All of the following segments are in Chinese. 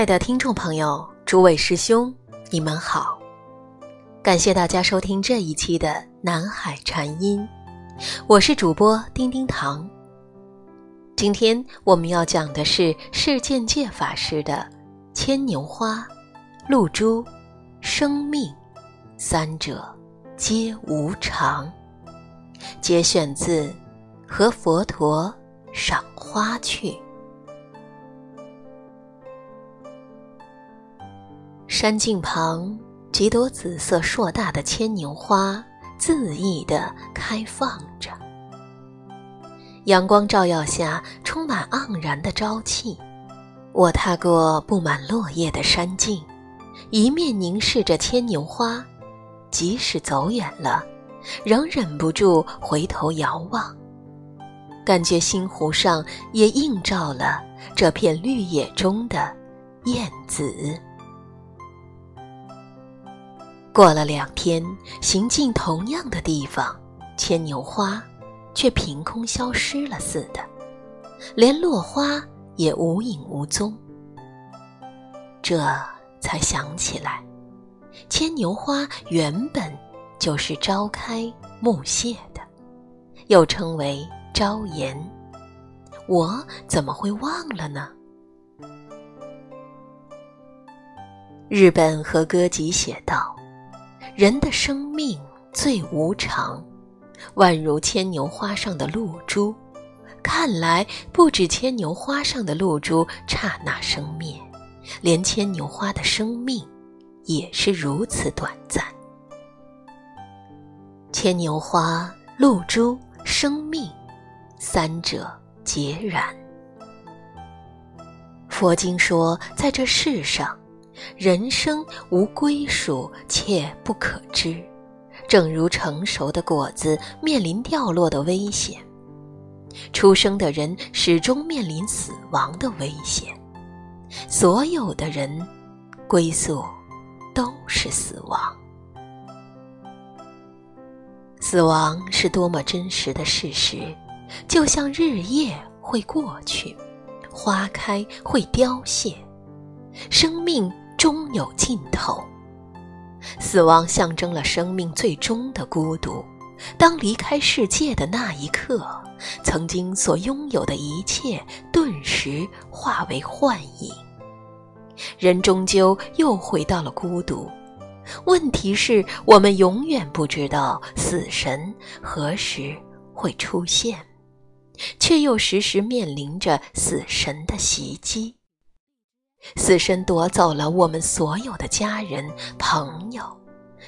亲爱的听众朋友，诸位师兄，你们好！感谢大家收听这一期的南海禅音，我是主播丁丁糖。今天我们要讲的是释见界法师的《牵牛花、露珠、生命三者皆无常》，节选自《和佛陀赏花去》。山径旁，几朵紫色硕大的牵牛花恣意地开放着。阳光照耀下，充满盎然的朝气。我踏过布满落叶的山径，一面凝视着牵牛花，即使走远了，仍忍不住回头遥望，感觉星湖上也映照了这片绿野中的燕子。过了两天，行进同样的地方，牵牛花却凭空消失了似的，连落花也无影无踪。这才想起来，牵牛花原本就是朝开暮谢的，又称为朝颜，我怎么会忘了呢？日本和歌集写道。人的生命最无常，宛如牵牛花上的露珠。看来不止牵牛花上的露珠刹那生灭，连牵牛花的生命也是如此短暂。牵牛花、露珠、生命，三者皆然。佛经说，在这世上。人生无归属，且不可知，正如成熟的果子面临掉落的危险，出生的人始终面临死亡的危险。所有的人，归宿都是死亡。死亡是多么真实的事实，就像日夜会过去，花开会凋谢，生命。终有尽头。死亡象征了生命最终的孤独。当离开世界的那一刻，曾经所拥有的一切顿时化为幻影。人终究又回到了孤独。问题是我们永远不知道死神何时会出现，却又时时面临着死神的袭击。死神夺走了我们所有的家人、朋友，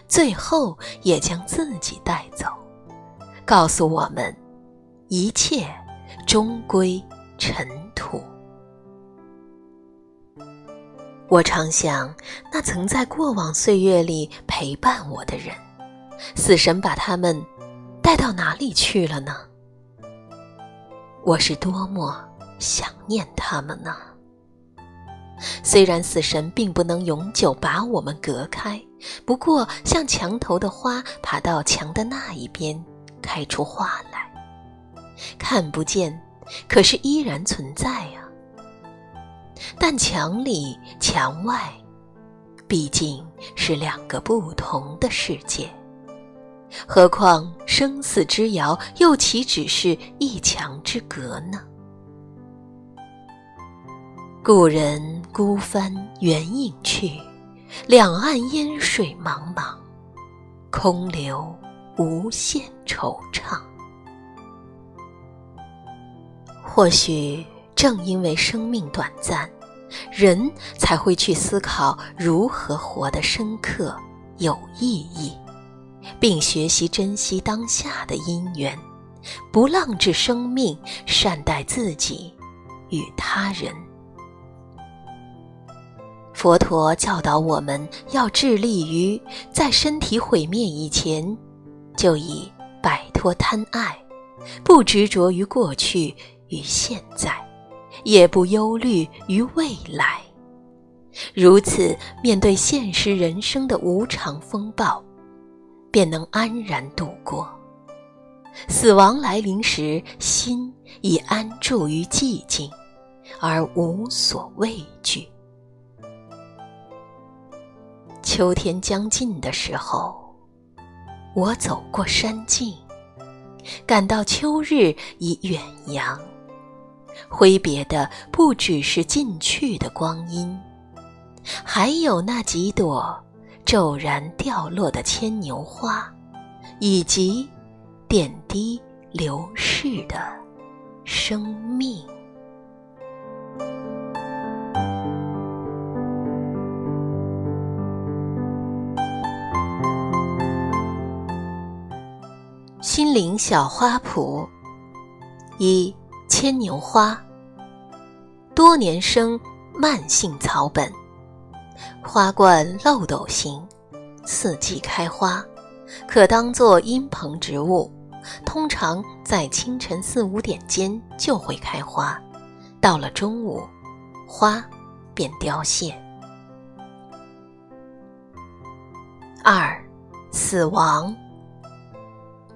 最后也将自己带走，告诉我们，一切终归尘土。我常想，那曾在过往岁月里陪伴我的人，死神把他们带到哪里去了呢？我是多么想念他们呢？虽然死神并不能永久把我们隔开，不过像墙头的花爬到墙的那一边，开出花来，看不见，可是依然存在啊。但墙里墙外，毕竟是两个不同的世界。何况生死之遥，又岂只是一墙之隔呢？故人孤帆远影去，两岸烟水茫茫，空留无限惆怅。或许正因为生命短暂，人才会去思考如何活得深刻、有意义，并学习珍惜当下的因缘，不浪掷生命，善待自己与他人。佛陀教导我们要致力于在身体毁灭以前，就已摆脱贪爱，不执着于过去与现在，也不忧虑于未来。如此面对现实人生的无常风暴，便能安然度过。死亡来临时，心已安住于寂静，而无所畏惧。秋天将近的时候，我走过山径，感到秋日已远扬。挥别的不只是近去的光阴，还有那几朵骤然掉落的牵牛花，以及点滴流逝的生命。心灵小花圃，一牵牛花，多年生慢性草本，花冠漏斗形，四季开花，可当作阴棚植物。通常在清晨四五点间就会开花，到了中午，花便凋谢。二，死亡。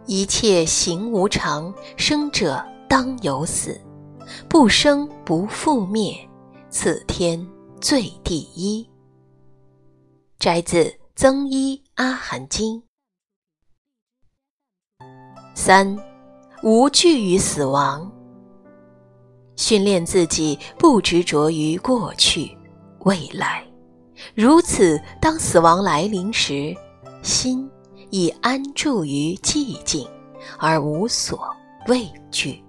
一切行无常，生者当有死，不生不复灭，此天最第一。摘自《增一阿含经》。三，无惧于死亡，训练自己不执着于过去、未来，如此，当死亡来临时，心。已安住于寂静，而无所畏惧。